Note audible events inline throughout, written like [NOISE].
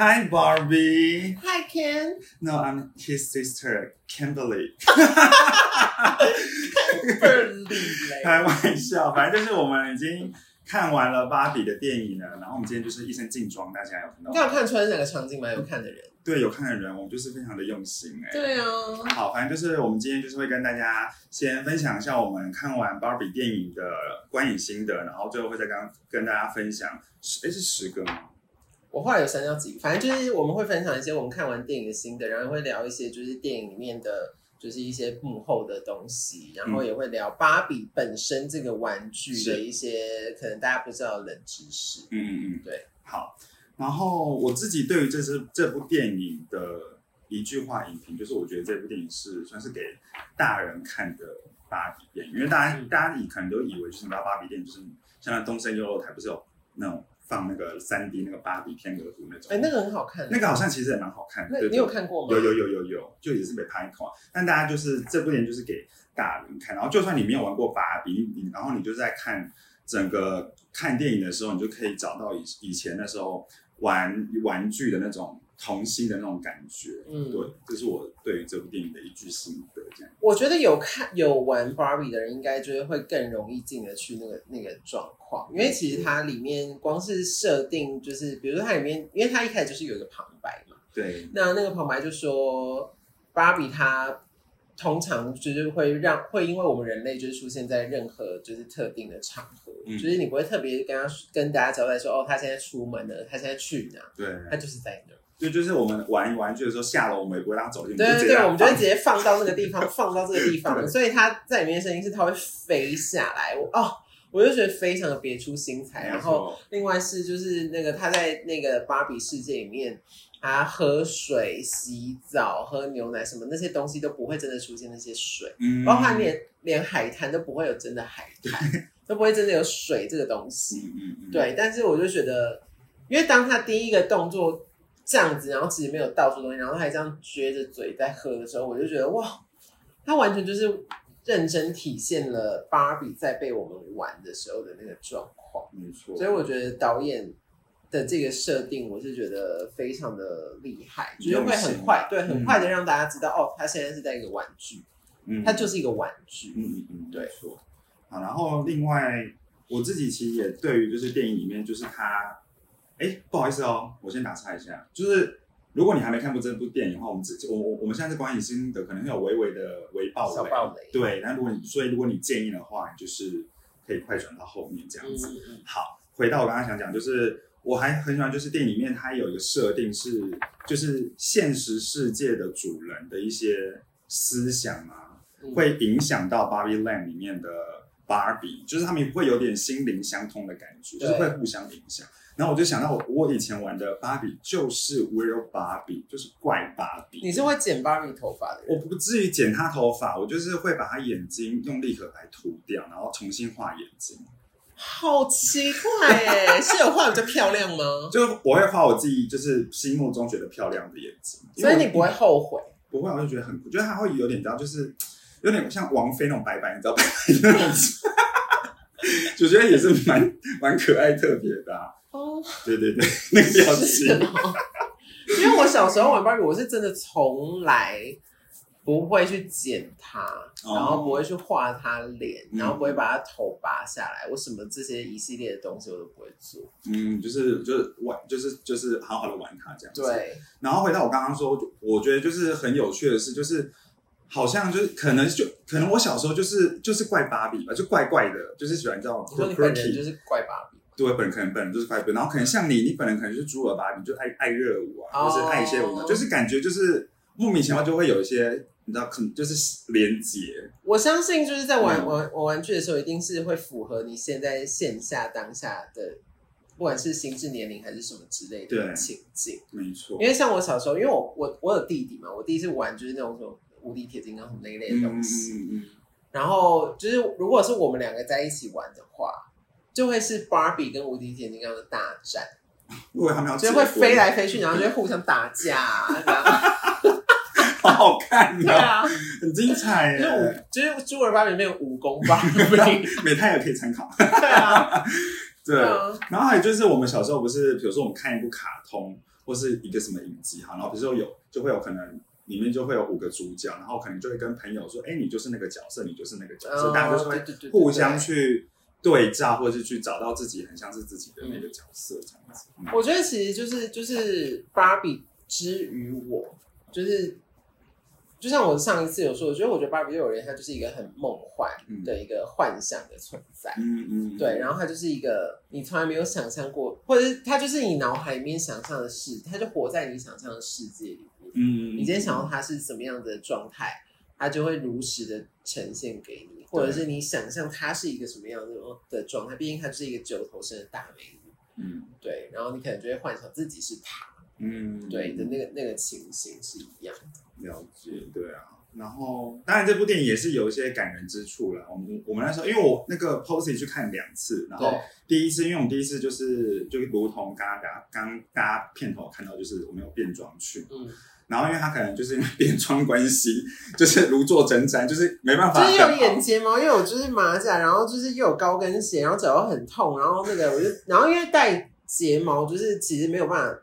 Hi Barbie. Hi Ken. No, I'm his sister, Kimberly. [LAUGHS] 开玩笑，反正就是我们已经看完了芭比的电影了，然后我们今天就是一身正装，大家有看到？刚有看出来是哪个场景吗有看的人。对，有看的人，我们就是非常的用心哎。对啊。好，反正就是我们今天就是会跟大家先分享一下我们看完芭比电影的观影心得，然后最后会再跟跟大家分享，哎，是十个吗？我后来有删掉几个，反正就是我们会分享一些我们看完电影的心得，然后会聊一些就是电影里面的。就是一些幕后的东西，然后也会聊芭比本身这个玩具的一些可能大家不知道的冷知识。嗯嗯嗯，对。好，然后我自己对于这是这部电影的一句话影评，就是我觉得这部电影是算是给大人看的芭比电影，因为大家大家以可能都以为就是芭比电影就是像东森优乐台不是有那种。放那个三 D 那个芭比天鹅湖那种，哎，那个很好看，那个好像其实也蛮好看。的你有看过吗？有有有有有，就也是被拍过。但大家就是这部电影就是给大人看，然后就算你没有玩过芭比，你然后你就在看整个看电影的时候，你就可以找到以以前那时候玩玩具的那种。童心的那种感觉，嗯，对，这是我对于这部电影的一句心得。这样，我觉得有看有玩 Barbie 的人，应该就是会更容易进得去那个那个状况，因为其实它里面光是设定，就是比如说它里面，因为它一开始就是有一个旁白嘛，对，那那个旁白就说，Barbie 它通常就是会让会因为我们人类就是出现在任何就是特定的场合，就是你不会特别跟他跟大家交代说，哦，他现在出门了，他现在去哪，对，他就是在那。就就是我们玩玩具的时候下楼，我们也不会让它走进去。对对对，我们就会直接放到那个地方，[LAUGHS] 放到这个地方。所以它在里面的声音是它会飞下来。哦，我就觉得非常的别出心裁。然后另外是就是那个他在那个芭比世界里面，他喝水、洗澡、喝牛奶什么那些东西都不会真的出现那些水，嗯包括连连海滩都不会有真的海滩，都不会真的有水这个东西。嗯嗯。对，但是我就觉得，因为当他第一个动作。这样子，然后其实没有倒出东西，然后还这样撅着嘴在喝的时候，我就觉得哇，他完全就是认真体现了芭比在被我们玩的时候的那个状况。没错，所以我觉得导演的这个设定，我是觉得非常的厉害，就是会很快，对，很快的让大家知道哦，他现在是在一个玩具，嗯，他就是一个玩具，嗯嗯嗯，对，错。好，然后另外我自己其实也对于就是电影里面就是他。哎，不好意思哦，我先打岔一下，就是如果你还没看过这部电影的话，我们只我我我们现在是观影心得，可能会有微微的微爆雷，对。那如果你所以如果你建议的话，就是可以快转到后面这样子。好，回到我刚刚想讲，就是我还很喜欢，就是电影里面它有一个设定是，就是现实世界的主人的一些思想啊，会影响到 Barbie Land 里面的 Barbie，就是他们会有点心灵相通的感觉，就是会互相影响。然后我就想到，我我以前玩的芭比就是 Real 芭比，就是怪芭比。你是会剪芭比头发的？我不至于剪她头发，我就是会把她眼睛用立可白涂掉，然后重新画眼睛。好奇怪哎，[LAUGHS] 是有画比较漂亮吗？就我会画我自己就是心目中觉得漂亮的眼睛，所以你不会后悔？不会，我就觉得很，我觉得它会有点，你知道，就是有点像王菲那种白白，你知道白白那种，[LAUGHS] 就觉得也是蛮蛮可爱特别的。哦，对对对，[LAUGHS] 那个表情。因为我小时候玩芭比，我是真的从来不会去剪它，然后不会去画它脸，然后不会把它头拔下来。我什么这些一系列的东西我都不会做。嗯，就是就是玩，就是就是好好的玩它这样。对。然后回到我刚刚说，我觉得就是很有趣的事，就是好像就是可能就可能我小时候就是就是怪芭比吧，就怪怪的，就是喜欢叫。你说你本人就是怪芭比。对，本人可能本人就是快乐，然后可能像你，你本人可能就是猪耳吧，你，就爱爱热舞啊，就是爱一些舞，就是感觉就是莫名其妙就会有一些，你知道，可能就是连接。我相信就是在玩玩玩玩具的时候，一定是会符合你现在线下当下的，不管是心智年龄还是什么之类的情境。没错，因为像我小时候，因为我我我有弟弟嘛，我第一次玩就是那种什么无敌铁金刚什么那一类的东西，嗯嗯，然后就是如果是我们两个在一起玩的话。就会是芭比跟无敌铁金刚的大战，因为他们要就会飞来飞去，然后就会互相打架，这样 [LAUGHS] 好好看，对啊，很精彩。就是就是朱尔芭比里面有武功芭比，[LAUGHS] 美泰也可以参考。对啊，[LAUGHS] 对。然后还有就是我们小时候不是，比如说我们看一部卡通。或是一个什么影集哈，然后比如说有就会有可能里面就会有五个主角，然后可能就会跟朋友说，哎，你就是那个角色，你就是那个角色，大家就会互相去对照，或者是去找到自己很像是自己的那个角色这样子。我觉得其实就是就是芭比之于我，就是。就像我上一次有说，我觉得我觉得芭比幼儿园它就是一个很梦幻的一个幻想的存在，嗯嗯，对，然后它就是一个你从来没有想象过，或者是它就是你脑海里面想象的事，它就活在你想象的世界里面，嗯，你今天想到他是什么样的状态，他就会如实的呈现给你，或者是你想象它是一个什么样的的状态，毕竟它就是一个九头身的大美女，嗯，对，然后你可能就会幻想自己是她，嗯，对的那个那个情形是一样的。了解，对啊，然后当然这部电影也是有一些感人之处了。我们我们那时候，因为我那个 Posy 去看两次，然后第一次，因为我们第一次就是就如同刚刚刚刚大家片头看到，就是我们有变装去，嗯，然后因为他可能就是因为变装关系，[LAUGHS] 就是如坐针毡，就是没办法，就是有眼睫毛，又有就是马甲，然后就是又有高跟鞋，然后脚又很痛，然后那个我就，然后因为戴睫毛，就是其实没有办法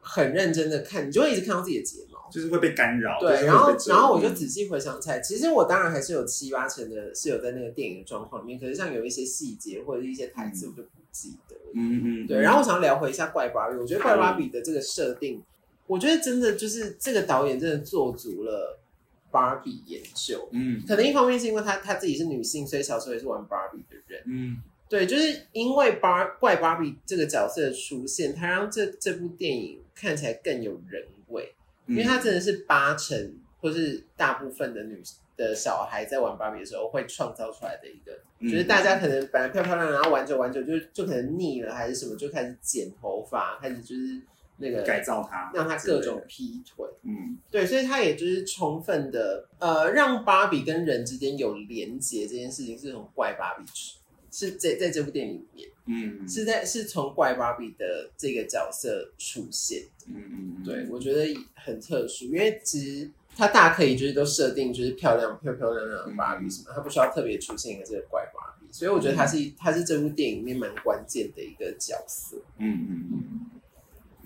很认真的看，你就会一直看到自己的睫毛。就是会被干扰。对，然后然后我就仔细回想起来，其实我当然还是有七八成的是有在那个电影的状况里面，可是像有一些细节或者一些台词，我就不记得。嗯嗯。对，然后我想要聊回一下怪芭比，我觉得怪芭比的这个设定，我觉得真的就是这个导演真的做足了芭比研究。嗯。可能一方面是因为他他自己是女性，所以小时候也是玩芭比的人。嗯。对，就是因为芭怪芭比这个角色的出现，他让这这部电影看起来更有人味。因为他真的是八成或是大部分的女的小孩在玩芭比的时候会创造出来的一个，就是大家可能本来漂漂亮亮，然后玩着玩着就就可能腻了还是什么，就开始剪头发，开始就是那个改造它，让它各种劈腿。嗯，对，所以他也就是充分的呃让芭比跟人之间有连接这件事情是从怪芭比是在在这部电影里面，嗯，是在是从怪芭比的这个角色出现，嗯嗯，对我觉得很特殊，因为其实他大可以就是都设定就是漂亮漂漂亮亮的芭比什么，他不需要特别出现一个这个怪芭比，所以我觉得他是他是这部电影里面蛮关键的一个角色，嗯嗯嗯。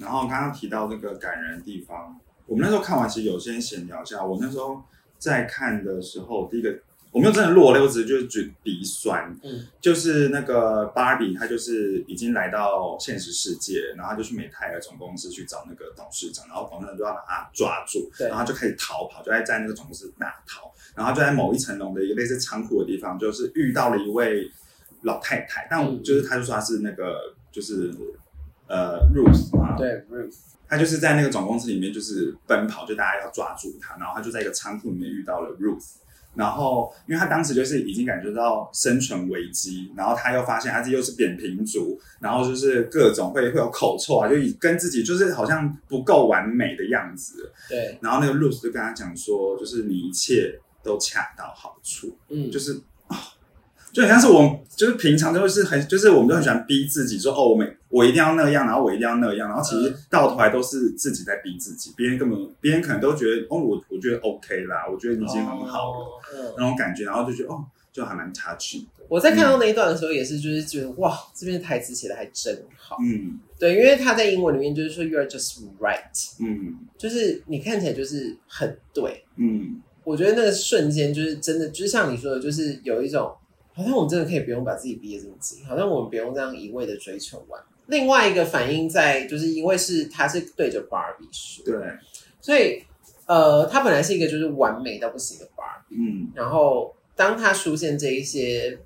然后刚刚提到这个感人的地方，我们那时候看完其实有些闲聊一下，我那时候在看的时候，第一个。我没有真的落泪，我只是就是觉鼻酸。嗯，就是那个芭比，她就是已经来到现实世界，然后就去美泰尔总公司去找那个董事长，然后董事长就要把他抓住，然后就开始逃跑，就在在那个总公司大逃，然后就在某一层楼的一个类似仓库的地方，就是遇到了一位老太太，但就是他就说他是那个就是呃 Ruth 嘛，对 Ruth，他就是在那个总公司里面就是奔跑，就大家要抓住他，然后他就在一个仓库里面遇到了 Ruth。然后，因为他当时就是已经感觉到生存危机，然后他又发现他自己又是扁平足，然后就是各种会会有口臭啊，就跟自己就是好像不够完美的样子。对。然后那个 Ruth 就跟他讲说，就是你一切都恰到好处，嗯，就是啊。就很像是我，就是平常都是很，就是我们都很喜欢逼自己说，哦，我每我一定要那样，然后我一定要那样，然后其实到头来都是自己在逼自己，别人根本别人可能都觉得，哦，我我觉得 OK 啦，我觉得你已经很好了，那种感觉，然后就觉得，哦，就还蛮 touching 的。我在看到那一段的时候，也是就是觉得，哇，这边的台词写的还真好，嗯，对，因为他在英文里面就是说 you're just right，嗯，就是你看起来就是很对，嗯，我觉得那个瞬间就是真的，就像你说的，就是有一种。好像我们真的可以不用把自己逼得这么紧，好像我们不用这样一味的追求完。另外一个反应在，就是因为是他是对着 Barbie 说，对，所以呃，他本来是一个就是完美到不行的 Barbie，嗯，然后当他出现这一些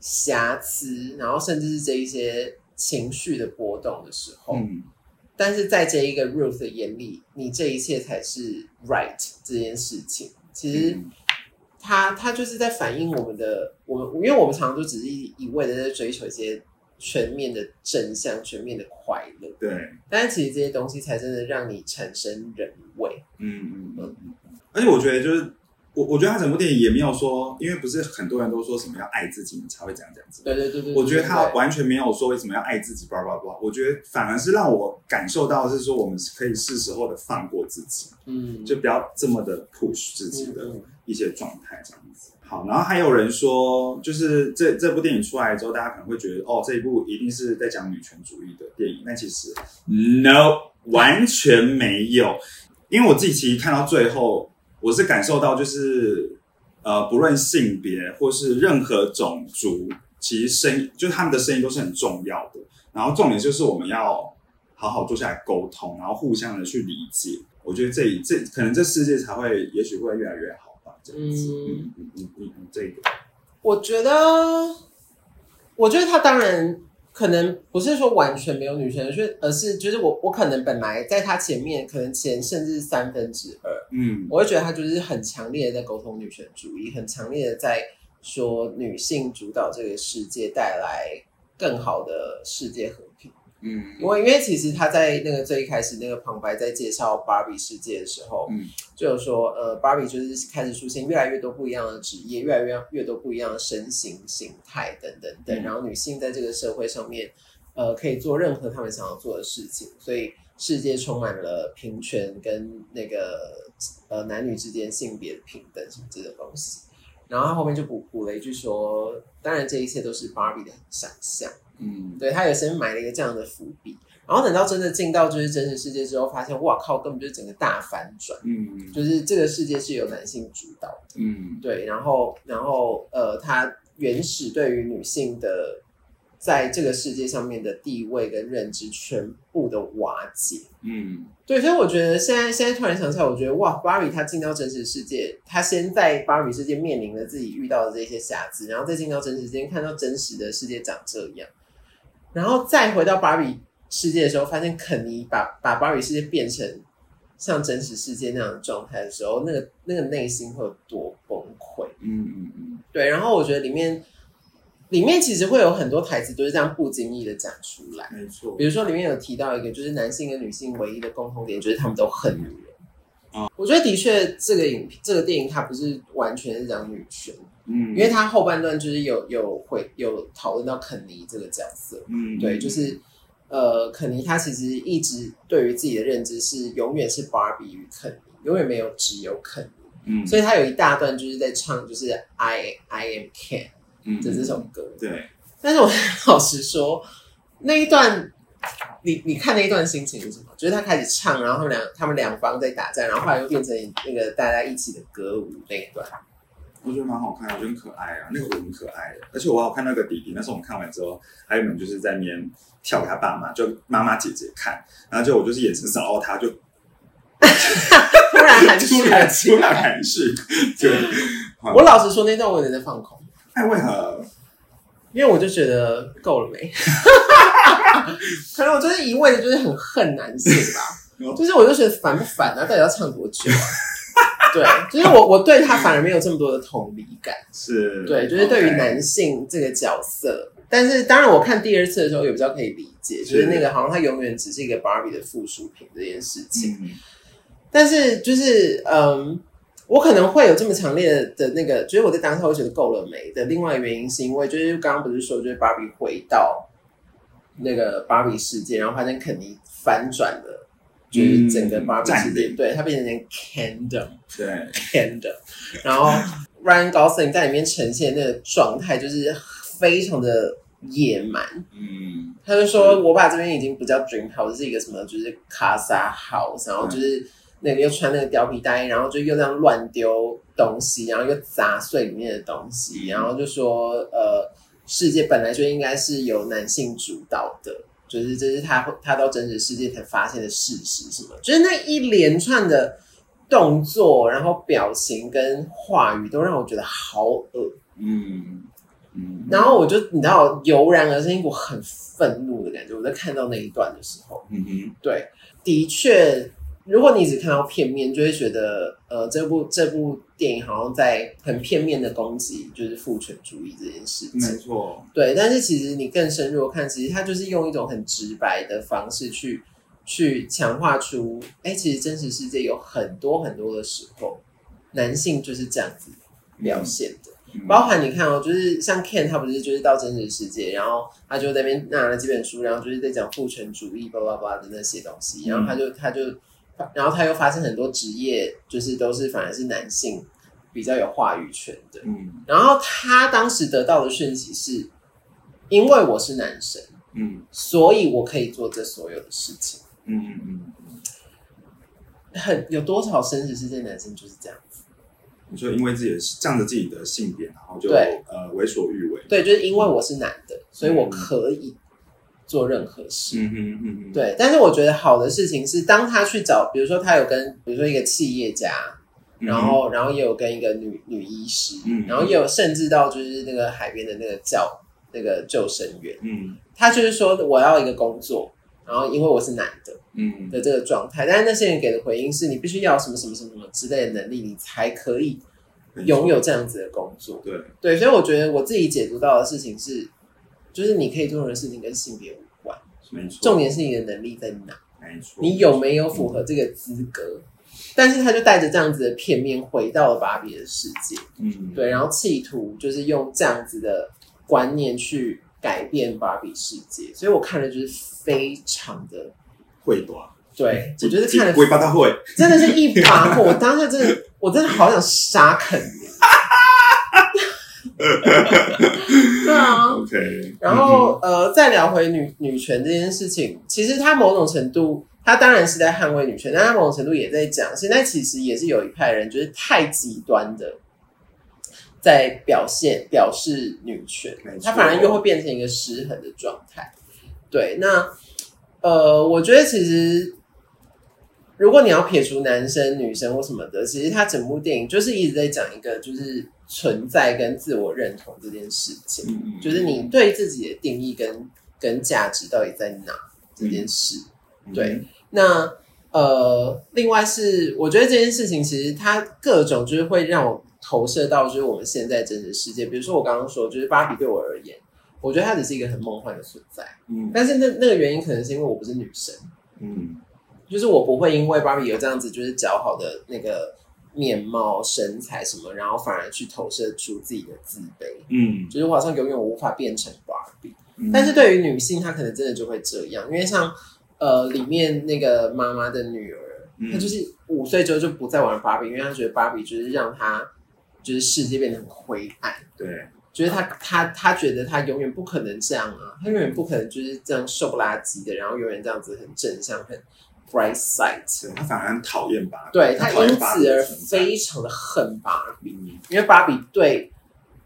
瑕疵，然后甚至是这一些情绪的波动的时候，嗯，但是在这一个 Ruth 的眼里，你这一切才是 right 这件事情，其实。他他就是在反映我们的，我们因为我们常常都只是一一味的在追求一些全面的真相、全面的快乐，对。但是其实这些东西才真的让你产生人味。嗯嗯嗯。而且我觉得就是。我我觉得他整部电影也没有说，因为不是很多人都说什么要爱自己，你才会这样这样子。对对对对。我觉得他完全没有说为什么要爱自己，叭叭叭。我觉得反而是让我感受到是说，我们可以是时候的放过自己，嗯，就不要这么的 push 自己的一些状态这样子。好，然后还有人说，就是这这部电影出来之后，大家可能会觉得，哦，这一部一定是在讲女权主义的电影。但其实，no。完全没有。因为我自己其实看到最后，我是感受到就是呃，不论性别或是任何种族，其实声音就是他们的声音都是很重要的。然后重点就是我们要好好坐下来沟通，然后互相的去理解。我觉得这这可能这世界才会，也许会越来越好吧。这样子，嗯嗯嗯嗯，这个，我觉得，我觉得他当然可能不是说完全没有女权，而是而是就是我我可能本来在他前面，可能前甚至三分之二，嗯，我会觉得他就是很强烈的在沟通女权主义，很强烈的在说女性主导这个世界，带来更好的世界和平。嗯，因为因为其实他在那个最一开始那个旁白在介绍芭比世界的时候，嗯，就有说呃，芭比就是开始出现越来越多不一样的职业，越来越越多不一样的身形形态等等等，然后女性在这个社会上面，呃，可以做任何他们想要做的事情，所以世界充满了平权跟那个呃男女之间性别平等什么这种东西，然后他后面就补补了一句说，当然这一切都是芭比的想象。嗯，对他也先埋了一个这样的伏笔，然后等到真的进到就是真实世界之后，发现哇靠，根本就是整个大反转。嗯，就是这个世界是由男性主导的。嗯，对，然后然后呃，他原始对于女性的在这个世界上面的地位跟认知全部的瓦解。嗯，对，所以我觉得现在现在突然想起来，我觉得哇，芭比她进到真实世界，她先在芭比世界面临了自己遇到的这些瑕疵，然后再进到真实世界看到真实的世界长这样。然后再回到芭比世界的时候，发现肯尼把把芭比世界变成像真实世界那样的状态的时候，那个那个内心会有多崩溃？嗯嗯嗯，对。然后我觉得里面里面其实会有很多台词都是这样不经意的讲出来，没错。比如说里面有提到一个，就是男性跟女性唯一的共同点，就是他们都恨女人。啊，我觉得的确，这个影这个电影它不是完全是讲女权。嗯，因为它后半段就是有有会有讨论到肯尼这个角色，嗯，对，就是呃，肯尼他其实一直对于自己的认知是永远是芭比与肯尼，永远没有只有肯尼，嗯，所以他有一大段就是在唱就是 I I am Ken 的这首歌，对，但是我 [LAUGHS] 老实说那一段，你你看那一段心情是什么？就是他开始唱，然后两他们两方在打战，然后后来又变成那个大家一起的歌舞那一段。我觉得蛮好看，我觉得很可爱啊，那个舞很可爱的，而且我好看那个弟弟，那时候我们看完之后，还有人就是在面跳给他爸妈，就妈妈姐姐看，然后就我就是眼神扫到他，就 [LAUGHS] 突然含蓄，突然含蓄，对。[LAUGHS] 我老实说，那段我有点在放空。哎，为何？因为我就觉得够了没？[LAUGHS] [LAUGHS] 可能我就是一味的，就是很恨男性吧，[LAUGHS] 就是我就觉得烦不烦啊？到底要唱多久啊？对，就是我，我对他反而没有这么多的同理感。是，对，就是对于男性这个角色，但是当然我看第二次的时候也比较可以理解，就是那个好像他永远只是一个芭比的附属品这件事情。[LAUGHS] 但是就是嗯，我可能会有这么强烈的那个，就是我在当下会觉得够了没的。另外原因是因为就是刚刚不是说，就是芭比回到那个芭比世界，然后发现肯尼翻转了。就是整个芭比世界，对它变成 candle，对 candle，然后 Ryan Gosling 在里面呈现那个状态，就是非常的野蛮。嗯，他就说：“我把这边已经不叫 dream house，是一个什么？就是卡萨 house，然后就是那个又穿那个貂皮大衣，然后就又这样乱丢东西，然后又砸碎里面的东西，然后就说：呃，世界本来就应该是由男性主导的。”就是这是他他到真实世界才发现的事实，是吗？就是那一连串的动作，然后表情跟话语，都让我觉得好恶。嗯嗯。然后我就你知道，油然而生一股很愤怒的感觉。我在看到那一段的时候，嗯哼，对，的确。如果你只看到片面，就会觉得，呃，这部这部电影好像在很片面的攻击，就是父权主义这件事情。没错，对。但是其实你更深入看，其实他就是用一种很直白的方式去去强化出，哎，其实真实世界有很多很多的时候，男性就是这样子表现的。包含你看哦，就是像 Ken，他不是就是到真实世界，然后他就那边拿了几本书，然后就是在讲父权主义，巴拉巴拉的那些东西，然后他就他就。然后他又发现很多职业，就是都是反而是男性比较有话语权的。嗯，然后他当时得到的讯息是，因为我是男生，嗯，所以我可以做这所有的事情。嗯嗯嗯，很有多少生死世界男生就是这样子？你说因为自己的仗着自己的性别，然后就对呃为所欲为。对，就是因为我是男的，所以我可以做任何事。嗯嗯嗯哼，对，但是我觉得好的事情是，当他去找，比如说他有跟，比如说一个企业家，然后然后也有跟一个女女医师，嗯。然后也有甚至到就是那个海边的那个叫那个救生员，嗯。他就是说我要一个工作，然后因为我是男的嗯。的这个状态，但是那些人给的回应是你必须要什么什么什么什么之类的能力，你才可以嗯，拥有这样子的工作。对，对，所以我觉得我自己解读到的事情是，就是你可以做的事情跟性别无关，没错，重点是你的能力在哪，没错，你有没有符合这个资格。但是他就带着这样子的片面回到了芭比的世界，嗯对，然后企图就是用这样子的观念去改变芭比世界，所以我看了就是非常的，会短，对我觉得看了会把它会，真的是一把火，我当下真的我真的好想杀肯你，[LAUGHS] [LAUGHS] 对啊，OK，然后呃，再聊回女女权这件事情，其实它某种程度，它当然是在捍卫女权，但它某种程度也在讲，现在其实也是有一派人就是太极端的，在表现表示女权没错，它反而又会变成一个失衡的状态。对，那呃，我觉得其实。如果你要撇除男生、女生或什么的，其实它整部电影就是一直在讲一个就是存在跟自我认同这件事情。就是你对自己的定义跟跟价值到底在哪这件事。嗯对，那呃，另外是我觉得这件事情其实它各种就是会让我投射到就是我们现在真实世界。比如说我刚刚说，就是芭比对我而言，我觉得它只是一个很梦幻的存在，嗯但是那那个原因可能是因为我不是女生，嗯就是我不会因为芭比有这样子就是较好的那个面貌、身材什么，然后反而去投射出自己的自卑。嗯。就是我好像永远无法变成芭比。嗯，但是对于女性，她可能真的就会这样，因为像呃里面那个妈妈的女儿，嗯。她就是五岁之后就不再玩芭比，因为她觉得芭比就是让她就是世界变得很灰暗，对，就是她她她觉得她永远不可能这样啊，她永远不可能就是这样瘦不拉几的，然后永远这样子很正向很 bright side。对他反而很讨厌芭比，对他因此而非常的恨芭比，嗯因为芭比对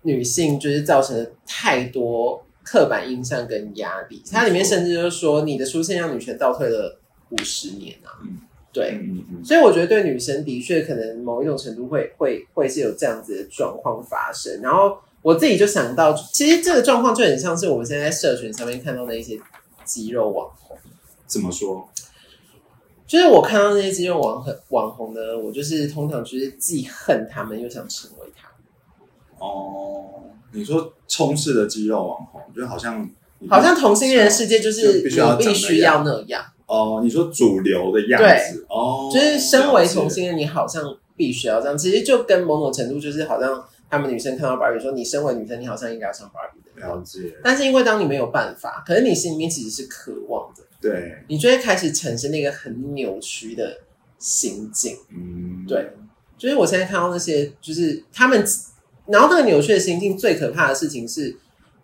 女性就是造成了太多刻板印象跟压力。它里面甚至就是说，你的出现让女权倒退了五十年啊。嗯对，嗯嗯所以我觉得对女生的确可能某一种程度会会会是有这样子的状况发生。然后我自己就想到，其实这个状况就很像是我们现在在社群上面看到的一些肌肉网红。怎么说？就是我看到那些肌肉网红网红呢，我就是通常就是既恨他们又想成为他们。哦，你说充斥的肌肉网红，就好像好像同性恋的世界就是就必须要你必须要那样，哦，你说主流的样子哦，就是身为同性恋，你好像必须要这样。其实就跟某种程度就是好像他们女生看到芭比说，你身为女生，你好像应该要像芭比的。了解，但是因为当你没有办法，可是你心里面其实是渴望的，对，你就会开始产生那个很扭曲的心境。嗯，对。就是我现在看到那些，就是他们，然后那个扭曲的心境最可怕的事情是，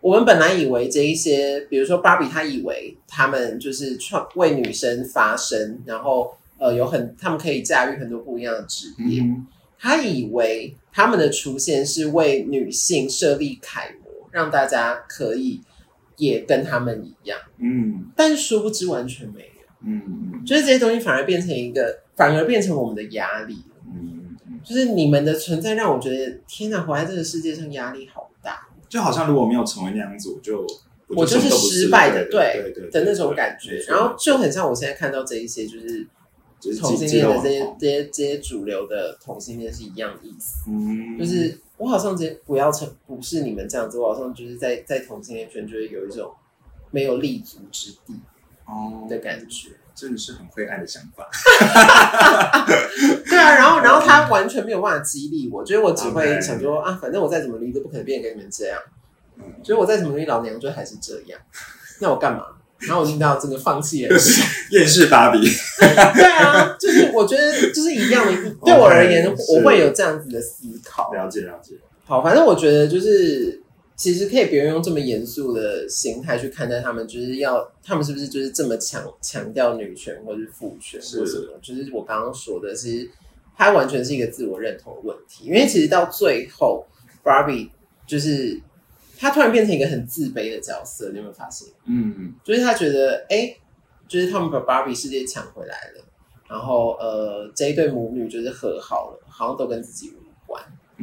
我们本来以为这一些，比如说芭比，她以为他们就是创为女生发声，然后呃有很他们可以驾驭很多不一样的职业，嗯他以为他们的出现是为女性设立楷模，让大家可以也跟他们一样，嗯。但殊不知完全没有，嗯嗯。就是这些东西反而变成一个，反而变成我们的压力。嗯嗯，就是你们的存在让我觉得，天哪，活在这个世界上压力好大。就好像如果没有成为那样子，我就我就是失败的对对对的那种感觉。然后就很像我现在看到这一些，就是就是同性恋的这些这些这些主流的同性恋是一样的意思。嗯，就是我好像直接不要成不是你们这样子，我好像就是在在同性恋圈就会有一种没有立足之地哦的感觉。真的是很灰暗的想法。[LAUGHS] 对啊，然后然后他 [LAUGHS] 完全没有办法激励我，就是我只会想说啊，反正我再怎么努力都不可能变得跟你们这样。嗯所以我再怎么努力，老娘就还是这样。[LAUGHS] 那我干嘛？然后我听到这个放弃人生，厌世芭比，对啊，就是我觉得就是一样的。[LAUGHS] 对我而言，我会有这样子的思考。了解了解。好，反正我觉得就是其实可以不用用这么严肃的心态去看待他们，就是要他们是不是就是这么强强调女权或是父权或什么？就是我刚刚说的，其实它完全是一个自我认同的问题。因为其实到最后，Barbie 就是他突然变成一个很自卑的角色，你有没有发现？嗯，就是他觉得，哎，就是他们把 Barbie 世界抢回来了，然后呃，这一对母女就是和好了，好像都跟自己无关。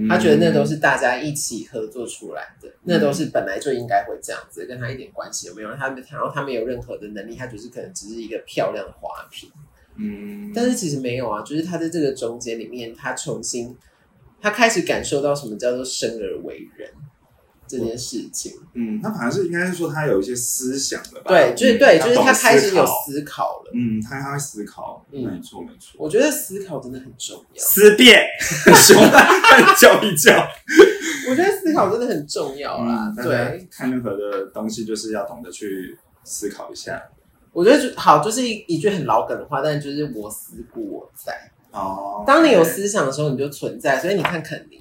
他觉得那都是大家一起合作出来的，那都是本来就应该会这样子，跟他一点关系都没有。他们然后他没有任何的能力，他就是可能只是一个漂亮的花瓶。嗯，但是其实没有啊，就是他在这个中间里面，他重新他开始感受到什么叫做生而为人。这件事情，嗯，他反而是应该是说他有一些思想了吧？对，就是对，就是他开始有思考了。嗯，他他会思考，没错没错。我觉得思考真的很重要，思辨，[LAUGHS] 凶，叫一叫。我觉得思考真的很重要啦。对，看任何的东西就是要懂得去思考一下。我觉得就好，就是一一句很老梗的话，但就是我思故我在。哦，当你有思想的时候，你就存在。所以你看肯尼。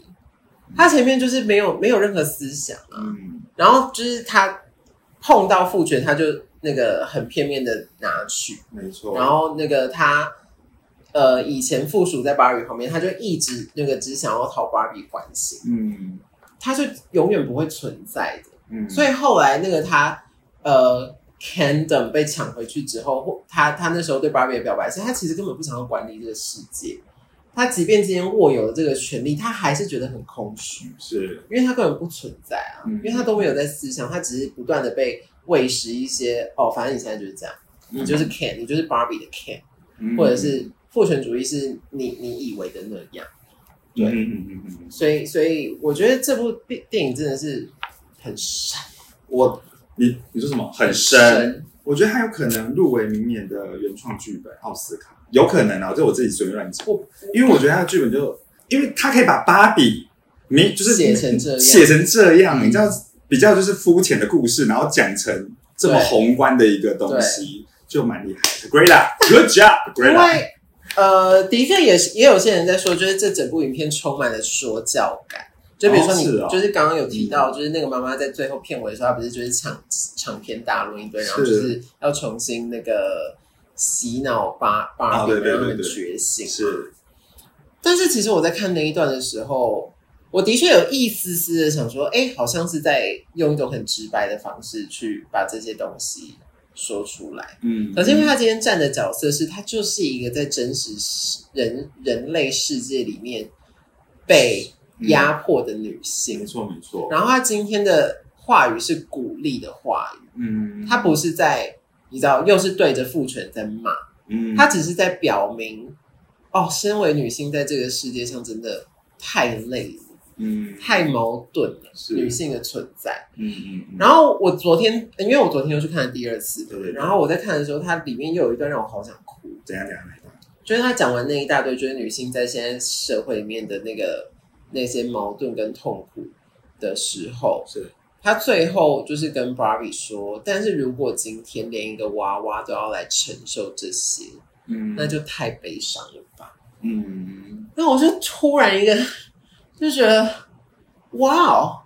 他前面就是没有没有任何思想啊，然后就是他碰到父权，他就那个很片面的拿去，没错。然后那个他呃以前附属在芭比旁边，他就一直那个只想要讨芭比欢心，嗯，他就永远不会存在的，嗯。所以后来那个他呃 Candom 被抢回去之后，或他他那时候对芭比的表白是，他其实根本不想要管理这个世界。他即便今天握有了这个权利，他还是觉得很空虚，是。因为他根本不存在啊，因为他都没有在思想，他只是不断的被喂食一些哦，反正你现在就是这样，你就是 can，你就是 Barbie 的 can，或者是父权主义是你你以为的那样，对，嗯嗯嗯所以所以我觉得这部电电影真的是很深，我你你说什么？很深？我觉得他有可能入围明年的原创剧本奥斯卡。有可能啊，就我自己随便乱讲。因为我觉得他的剧本就，因为他可以把芭比，你就是写成这样，写成这样，你知道比较就是肤浅的故事，然后讲成这么宏观的一个东西，就蛮厉害的。Great，Good job，Great。因为呃，的确也是，也有些人在说，就是这整部影片充满了说教感。就比如说你，就是刚刚有提到，就是那个妈妈在最后片尾的时候，她不是就是唱唱片大录一堆，然后就是。要重新那个。洗脑芭芭比让他们觉醒是，但是其实我在看那一段的时候，我的确有一丝丝的想说，哎，好像是在用一种很直白的方式去把这些东西说出来。嗯，可是因为他今天站的角色是他就是一个在真实世人人类世界里面被压迫的女性，没错没错。然后他今天的话语是鼓励的话语，嗯，他不是在。你知道，又是对着父权在骂，嗯，他只是在表明，哦，身为女性在这个世界上真的太累了，嗯，太矛盾了，女性的存在，嗯嗯。然后我昨天，因为我昨天又去看了第二次，对不对？然后我在看的时候，它里面又有一段让我好想哭。怎样讲哪一段？就是他讲完那一大堆，就是女性在现在社会里面的那个那些矛盾跟痛苦的时候，是。他最后就是跟 Barbie 说：“但是如果今天连一个娃娃都要来承受这些，嗯，那就太悲伤了吧。”嗯，那我就突然一个就觉得，哇哦，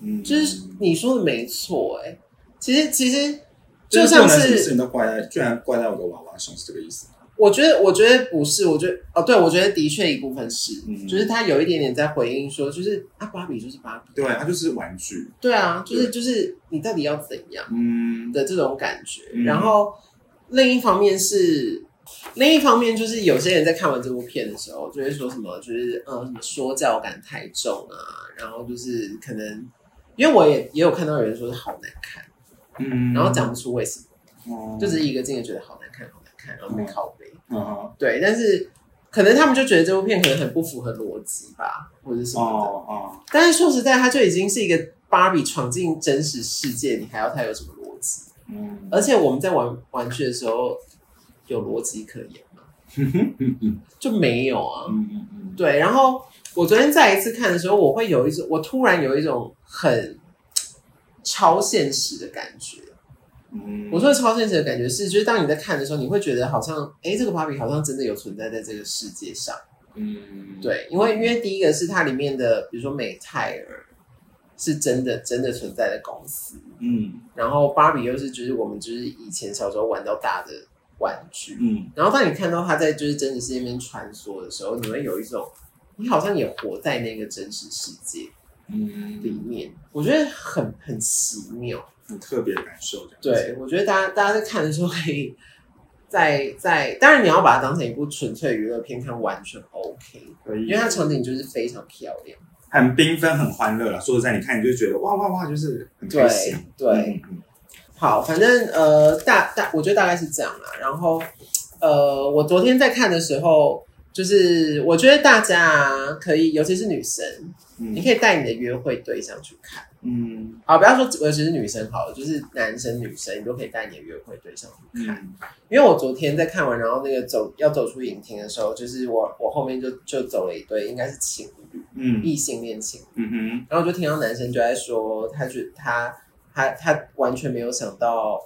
嗯，就是你说的没错，哎，其实其实就像是事情都怪在，居然怪在我的娃娃上，是这个意思。我觉得，我觉得不是，我觉得哦，对，我觉得的确一部分是，就是他有一点点在回应说，就是啊，芭比就是芭比，对，他就是玩具，对啊，就是就是你到底要怎样，嗯。的这种感觉。然后另一方面是，另一方面就是有些人在看完这部片的时候，就会说什么，就是呃，什么说教感太重啊，然后就是可能，因为我也也有看到有人说是好难看，嗯，然后讲不出为什么，哦，就只是一个劲的觉得好难看，好难看，然后被拷贝。嗯，对，但是可能他们就觉得这部片可能很不符合逻辑吧，或者什么的。哦但是说实在，它就已经是一个芭比闯进真实世界，你还要它有什么逻辑？嗯，而且我们在玩玩具的时候，有逻辑可言吗？[LAUGHS] 就没有啊。嗯嗯嗯。对，然后我昨天再一次看的时候，我会有一种，我突然有一种很超现实的感觉。我说的超现实的感觉是，就是当你在看的时候，你会觉得好像，哎，这个芭比好像真的有存在在这个世界上。嗯，对，因为因为第一个是它里面的，比如说美泰尔、是真的真的存在的公司，嗯。然后芭比又是就是我们就是以前小时候玩到大的玩具，嗯，然后当你看到它在就是真实世界里面穿梭的时候，你会有一种你好像也活在那个真实世界嗯，里面，我觉得很很奇妙。很特别的感受，这样子，对，我觉得大家大家在看的时候可以在在，当然你要把它当成一部纯粹娱乐片看，完全 OK，可以，因为它场景就是非常漂亮。很缤纷，很欢乐了。说实在，你看你就觉得哇哇哇，就是很开心。对对嗯嗯好，反正呃大大，我觉得大概是这样啦。然后呃，我昨天在看的时候，就是我觉得大家啊可以，尤其是女生，嗯。你可以带你的约会对象去看。嗯。好，不要说尤其是女生好了，就是男生女生，你都可以带你的约会对象去看。嗯。因为我昨天在看完，然后那个走要走出影厅的时候，就是我我后面就就走了一对，应该是情侣，嗯。异性恋情侣，嗯哼，然后我就听到男生就在说，他觉他他他完全没有想到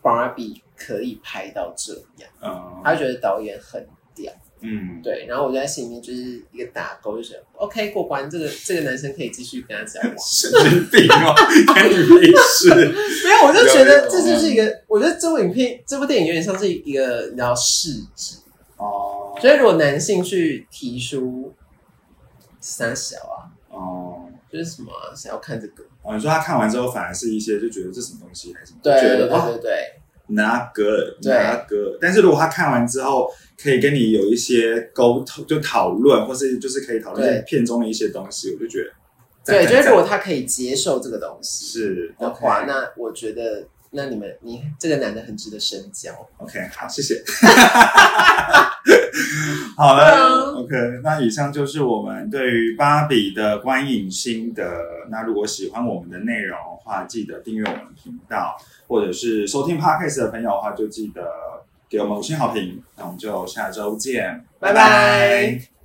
芭比可以拍到这样，嗯他觉得导演很屌，嗯，对，然后我就在心里面就是一个打勾，就是 OK 过关，这个这个男生可以继续跟他交往。[LAUGHS] 神经病哦，干你屁事。[LAUGHS] 没有，我就觉得这就是一个，我觉得这部影片、这部电影有点像是一个你知道试纸。哦所以如果男性去提出三小啊，哦就是什么啊想要看这个，哦，你说他看完之后，反而是一些就觉得这什么东西，还是什么，对对对对对，那个对。那个。但是如果他看完之后，可以跟你有一些沟通，就讨论，或是就是可以讨论对。片中的一些东西，我就觉得对，赞就是如果他可以接受这个东西是的话那我觉得那你们你这个男的很值得深交。OK，好，谢谢。好了、对啊 o k 那以上就是我们对于芭比的观影心得。那如果喜欢我们的内容的话，记得订阅我们的频道，或者是收听 Podcast 的朋友的话，就记得给我们五星好评。那我们就下周见，拜拜